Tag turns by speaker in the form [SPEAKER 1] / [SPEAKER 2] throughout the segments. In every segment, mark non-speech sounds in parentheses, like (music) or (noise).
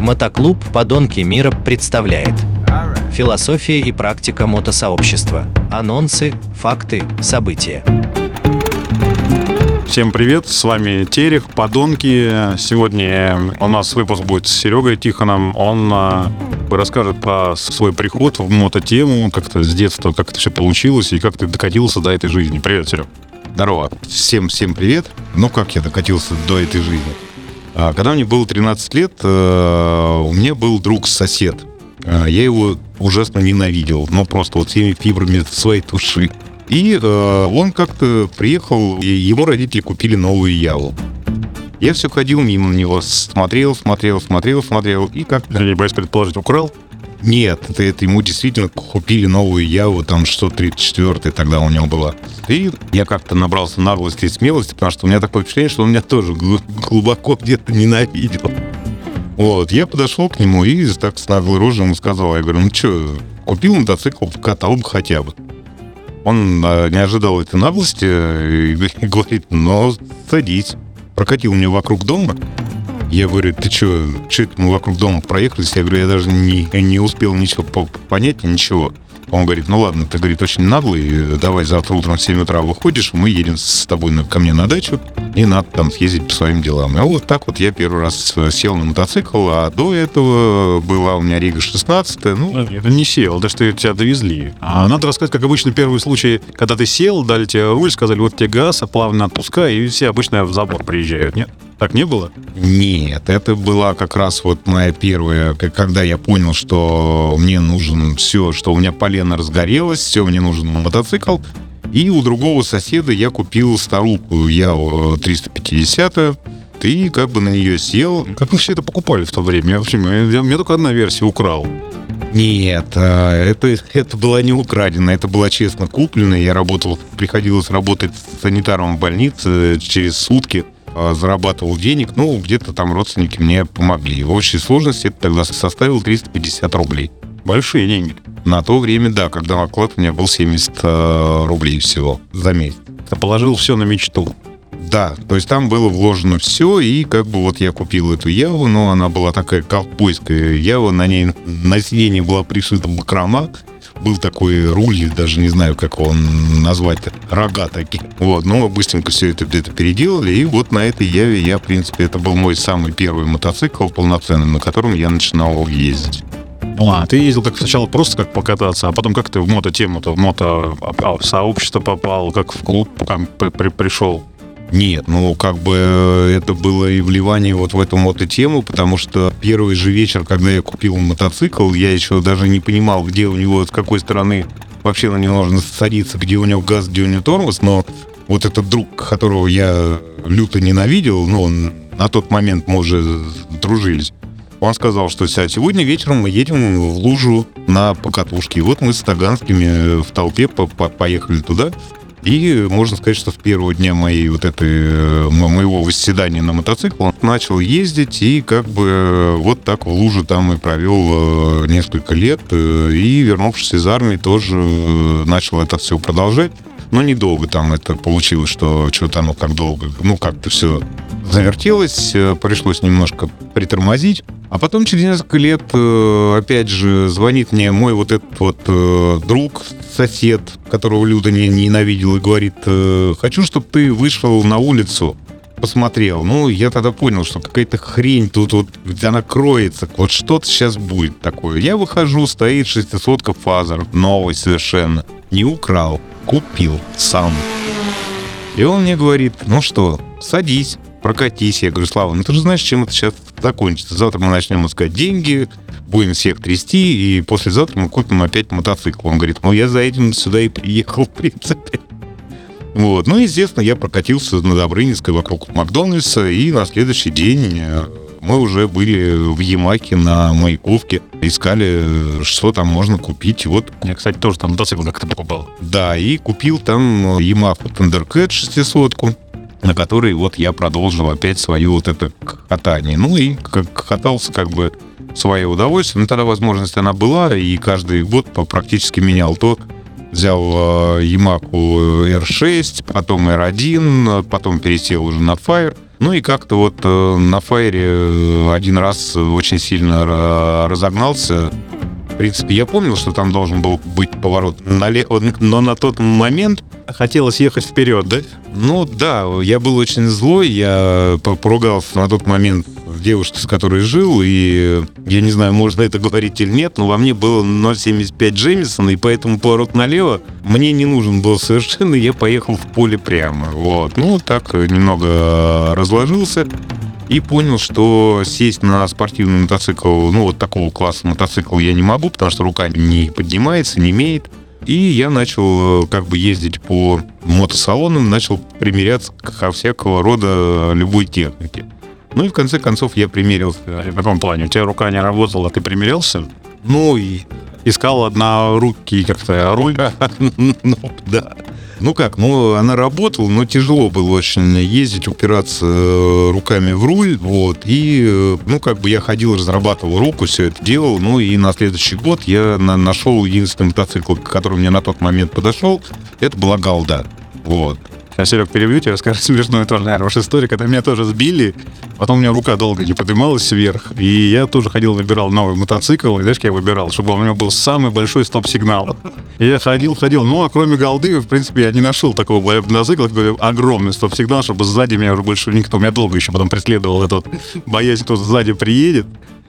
[SPEAKER 1] Мотоклуб «Подонки мира» представляет Философия и практика мотосообщества. Анонсы, факты, события.
[SPEAKER 2] Всем привет, с вами Терех, Подонки. Сегодня у нас выпуск будет с Серегой Тихоном. Он а, расскажет про свой приход в мототему, как-то с детства, как это все получилось и как ты докатился до этой жизни. Привет, Серег.
[SPEAKER 3] Здорово. Всем, всем привет. Ну, как я докатился до этой жизни? А, когда мне было 13 лет, э, у меня был друг-сосед. А, я его ужасно ненавидел, но просто вот всеми фибрами своей души. И э, он как-то приехал, и его родители купили новую Яву. Я все ходил мимо него, смотрел, смотрел, смотрел, смотрел, и как...
[SPEAKER 2] Я боюсь предположить, украл?
[SPEAKER 3] Нет, это, это ему действительно купили новую Яву, там что 34 тогда у него была. И я как-то набрался наглости и смелости, потому что у меня такое впечатление, что он меня тоже глубоко где-то ненавидел. Вот, я подошел к нему и так с наглой рожей ему сказал, я говорю, ну что, купил мотоцикл, катал бы хотя бы. Он а, не ожидал этой наглости и говорит, ну, садись. Прокатил мне вокруг дома, я говорю, ты что, это мы вокруг дома проехались? Я говорю, я даже не, не успел ничего понять, ничего. Он говорит, ну ладно, ты, говорит, очень наглый, давай завтра утром в 7 утра выходишь, мы едем с тобой ко мне на дачу, и надо там съездить по своим делам. И вот так вот я первый раз сел на мотоцикл, а до этого была у меня Рига 16 ну...
[SPEAKER 2] Это не сел, да что тебя довезли. А надо рассказать, как обычно, первый случай, когда ты сел, дали тебе руль, сказали, вот тебе газ, а плавно отпускай, и все обычно в забор приезжают, нет? Так не было?
[SPEAKER 3] Нет, это была как раз вот моя первая, когда я понял, что мне нужен все, что у меня полено разгорелось, все, мне нужен мотоцикл. И у другого соседа я купил старуху я 350 ты как бы на нее сел.
[SPEAKER 2] Как вы все это покупали в то время? Я, вообще, я, я только одна версия украл.
[SPEAKER 3] Нет, а, это, это была не украдена, это была честно купленная. Я работал, приходилось работать санитаром в больнице через сутки. А, зарабатывал денег, ну, где-то там родственники мне помогли. В общей сложности это тогда составило 350 рублей.
[SPEAKER 2] Большие деньги.
[SPEAKER 3] На то время, да, когда оклад у меня был 70 э, рублей всего за месяц.
[SPEAKER 2] Положил все на мечту.
[SPEAKER 3] Да, то есть там было вложено все, и как бы вот я купил эту Яву, но она была такая ковбойская Ява, на ней на сиденье была пришита бакрома, был такой руль, даже не знаю, как его назвать, рога такие. Вот, но быстренько все это где-то переделали, и вот на этой Яве я, в принципе, это был мой самый первый мотоцикл полноценный, на котором я начинал ездить.
[SPEAKER 2] Ну, а ты ездил как сначала просто как покататься, а потом как ты в мото-тему-то, в мото-сообщество попал, как в клуб там, при, при, пришел?
[SPEAKER 3] Нет, ну как бы э, это было и вливание вот в эту мототему, потому что первый же вечер, когда я купил мотоцикл, я еще даже не понимал, где у него, с какой стороны вообще на него нужно садиться, где у него газ, где у него тормоз, но вот этот друг, которого я люто ненавидел, ну, он, на тот момент мы уже дружились, он сказал, что сегодня вечером мы едем в лужу на покатушке. И вот мы с Таганскими в толпе по -по поехали туда. И можно сказать, что с первого дня моей вот этой, э, моего восседания на мотоцикл он начал ездить и как бы э, вот так в луже там и провел э, несколько лет. И вернувшись из армии тоже начал это все продолжать. Но недолго там это получилось, что что-то оно как долго, ну как-то все завертелось, пришлось немножко притормозить. А потом через несколько лет, опять же, звонит мне мой вот этот вот друг, сосед, которого Люда не ненавидел, и говорит, «Э, хочу, чтобы ты вышел на улицу, посмотрел. Ну, я тогда понял, что какая-то хрень тут вот, она кроется. Вот что-то сейчас будет такое. Я выхожу, стоит 600 фазер, новый совершенно. Не украл, купил сам. И он мне говорит, ну что, садись, прокатись. Я говорю, Слава, ну ты же знаешь, чем это сейчас закончится. Завтра мы начнем искать деньги, будем всех трясти, и послезавтра мы купим опять мотоцикл. Он говорит, ну я за этим сюда и приехал, (laughs) в принципе. Вот. Ну, естественно, я прокатился на Добрынинской вокруг Макдональдса, и на следующий день э, мы уже были в Ямаке на Маяковке, искали, что там можно купить. Вот.
[SPEAKER 2] Я, кстати, тоже там мотоцикл как-то покупал.
[SPEAKER 3] Да, и купил там Ямаху Thundercat 600 на которой вот я продолжил опять свое вот это катание. Ну и как катался как бы свое удовольствие. Но тогда возможность она была, и каждый год практически менял то. Взял э, Yamaha R6, потом R1, потом пересел уже на Fire. Ну и как-то вот э, на фаере э, один раз очень сильно ра- разогнался. Принципе, я помнил, что там должен был быть поворот налево, но на тот момент
[SPEAKER 2] Хотелось ехать вперед, да?
[SPEAKER 3] ну да, я был очень злой, я по- поругался на тот момент с девушкой, с которой жил, и я не знаю, можно это говорить или нет, но во мне было 0,75 Джемисон, и поэтому поворот налево мне не нужен был совершенно, я поехал в поле прямо. Вот. Ну, так немного разложился и понял, что сесть на спортивный мотоцикл, ну, вот такого класса мотоцикл я не могу, потому что рука не поднимается, не имеет. И я начал э, как бы ездить по мотосалонам, начал примеряться ко всякого рода любой технике. Ну и в конце концов я примерился.
[SPEAKER 2] В каком плане? У тебя рука не работала, ты примерялся?
[SPEAKER 3] Ну и
[SPEAKER 2] Искал однорукий как-то руль? (laughs)
[SPEAKER 3] Ну, да. Ну как, ну она работала, но тяжело было очень ездить, упираться э, руками в руль, вот, и, э, ну как бы я ходил, разрабатывал руку, все это делал, ну и на следующий год я на- нашел единственный мотоцикл, который мне на тот момент подошел, это была Галда, вот.
[SPEAKER 2] Сейчас, Серег, перебью тебя, расскажу (laughs) смешную тоже, наверное, вашу историю, когда меня тоже сбили, потом у меня рука долго не поднималась вверх, и я тоже ходил, выбирал новый мотоцикл, и знаешь, как я выбирал, чтобы у меня был самый большой стоп-сигнал. И я ходил, ходил, ну, а кроме голды, в принципе, я не нашел такого мотоцикла, такой огромный стоп-сигнал, чтобы сзади меня уже больше никто, меня долго еще потом преследовал этот, боясь, кто сзади приедет.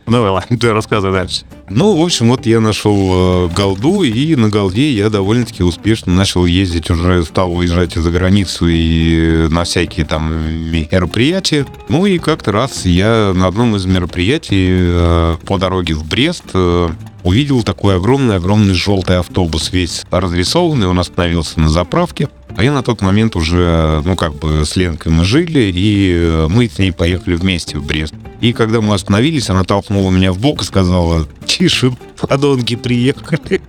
[SPEAKER 2] Ну, ладно, (laughs) ты рассказывай дальше.
[SPEAKER 3] Ну, в общем, вот я нашел э, Галду, и на Галде я довольно-таки успешно начал ездить, уже стал уезжать за границу и на всякие там мероприятия. Ну и как-то раз я на одном из мероприятий э, по дороге в Брест э, увидел такой огромный-огромный желтый автобус, весь разрисованный, он остановился на заправке. А я на тот момент уже, ну, как бы с Ленкой мы жили, и э, мы с ней поехали вместе в Брест. И когда мы остановились, она толкнула меня в бок и сказала, тише, подонки приехали.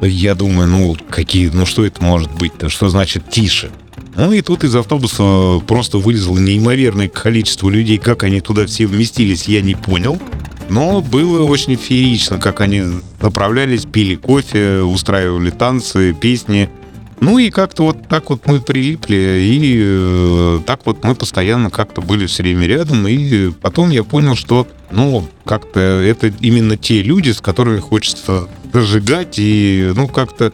[SPEAKER 3] Я думаю, ну, какие, ну, что это может быть-то? Что значит тише? Ну и тут из автобуса просто вылезло неимоверное количество людей. Как они туда все вместились, я не понял. Но было очень феерично, как они заправлялись, пили кофе, устраивали танцы, песни. Ну и как-то вот так вот мы прилипли, и э, так вот мы постоянно как-то были все время рядом, и потом я понял, что, ну, как-то это именно те люди, с которыми хочется зажигать, и, ну, как-то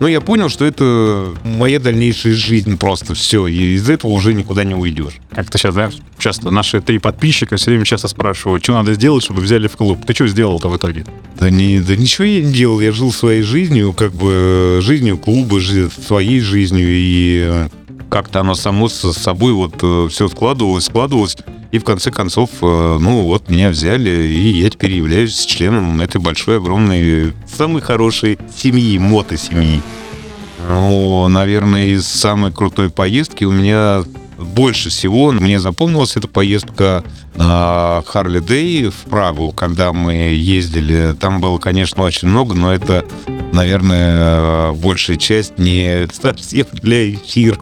[SPEAKER 3] ну, я понял, что это моя дальнейшая жизнь просто все, и из этого уже никуда не уйдешь.
[SPEAKER 2] Как-то сейчас, знаешь, часто наши три подписчика все время часто спрашивают, что надо сделать, чтобы взяли в клуб. Ты что сделал-то в итоге?
[SPEAKER 3] Да, не, да ничего я не делал, я жил своей жизнью, как бы э, жизнью клуба, жи- своей жизнью, и э, как-то оно само с собой вот все складывалось, складывалось, и в конце концов, э, ну вот меня взяли, и я теперь являюсь членом этой большой, огромной, самой хорошей семьи, мотосемьи. Ну, наверное, из самой крутой поездки у меня больше всего мне запомнилась эта поездка на Харли Дэй в Прагу, когда мы ездили. Там было, конечно, очень много, но это, наверное, большая часть не совсем для эфира.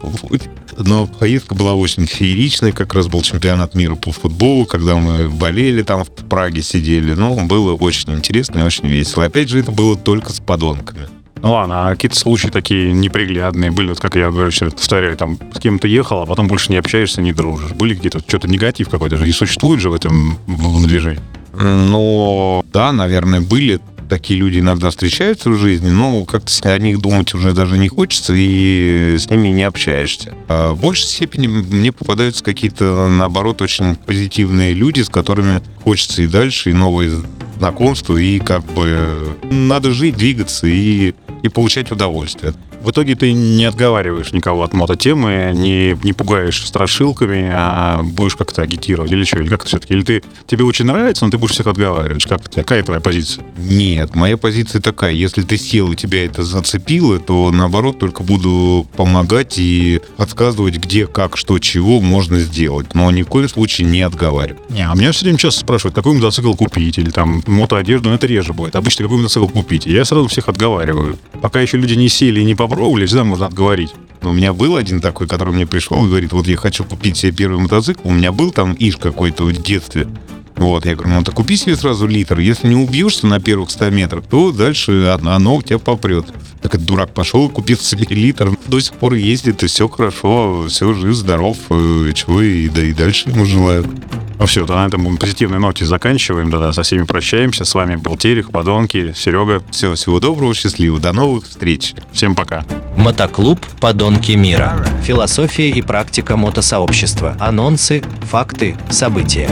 [SPEAKER 3] Но поездка была очень фееричной, как раз был чемпионат мира по футболу, когда мы болели там в Праге, сидели. Ну, было очень интересно и очень весело. Опять же, это было только с подонками.
[SPEAKER 2] Ну ладно, а какие-то случаи такие неприглядные были, вот как я раз повторяю, там с кем-то ехал, а потом больше не общаешься, не дружишь. Были где-то что-то негатив какой-то же, и существует же в этом в движении.
[SPEAKER 3] Ну, да, наверное, были такие люди иногда встречаются в жизни, но как-то о них думать уже даже не хочется, и с ними не общаешься. А в большей степени мне попадаются какие-то, наоборот, очень позитивные люди, с которыми хочется и дальше, и новые знакомства, и как бы надо жить, двигаться и, и получать удовольствие.
[SPEAKER 2] В итоге ты не отговариваешь никого от мототемы, не, не пугаешь страшилками, а будешь как-то агитировать или что? Или как это все-таки? Или ты, тебе очень нравится, но ты будешь всех отговаривать? Как, какая твоя позиция?
[SPEAKER 3] Нет, моя позиция такая. Если ты сел и тебя это зацепило, то наоборот только буду помогать и подсказывать, где, как, что, чего можно сделать. Но ни в коем случае не отговаривать.
[SPEAKER 2] Не, а меня все время часто спрашивают, какой мотоцикл купить, или там мотоодежду, но это реже будет. Обычно какой мотоцикл купить. И я сразу всех отговариваю. Пока еще люди не сели и не попробовали, всегда можно отговорить.
[SPEAKER 3] У меня был один такой, который мне пришел и говорит, вот я хочу купить себе первый мотоцикл. У меня был там Иш какой-то в детстве. Вот, я говорю, ну так купи себе сразу литр. Если не убьешься на первых 100 метрах, то дальше оно, оно у тебя попрет. Так этот дурак пошел, купил себе литр. До сих пор ездит, и все хорошо, все жив, здоров. э, Чего и, да и дальше ему желаю.
[SPEAKER 2] Ну все, то на этом позитивной ноте заканчиваем. Да-да, со всеми прощаемся. С вами был Терех, Подонки, Серега.
[SPEAKER 3] Все, всего доброго, счастливо. До новых встреч.
[SPEAKER 2] Всем пока.
[SPEAKER 1] Мотоклуб «Подонки мира». Философия и практика мотосообщества. Анонсы, факты, события.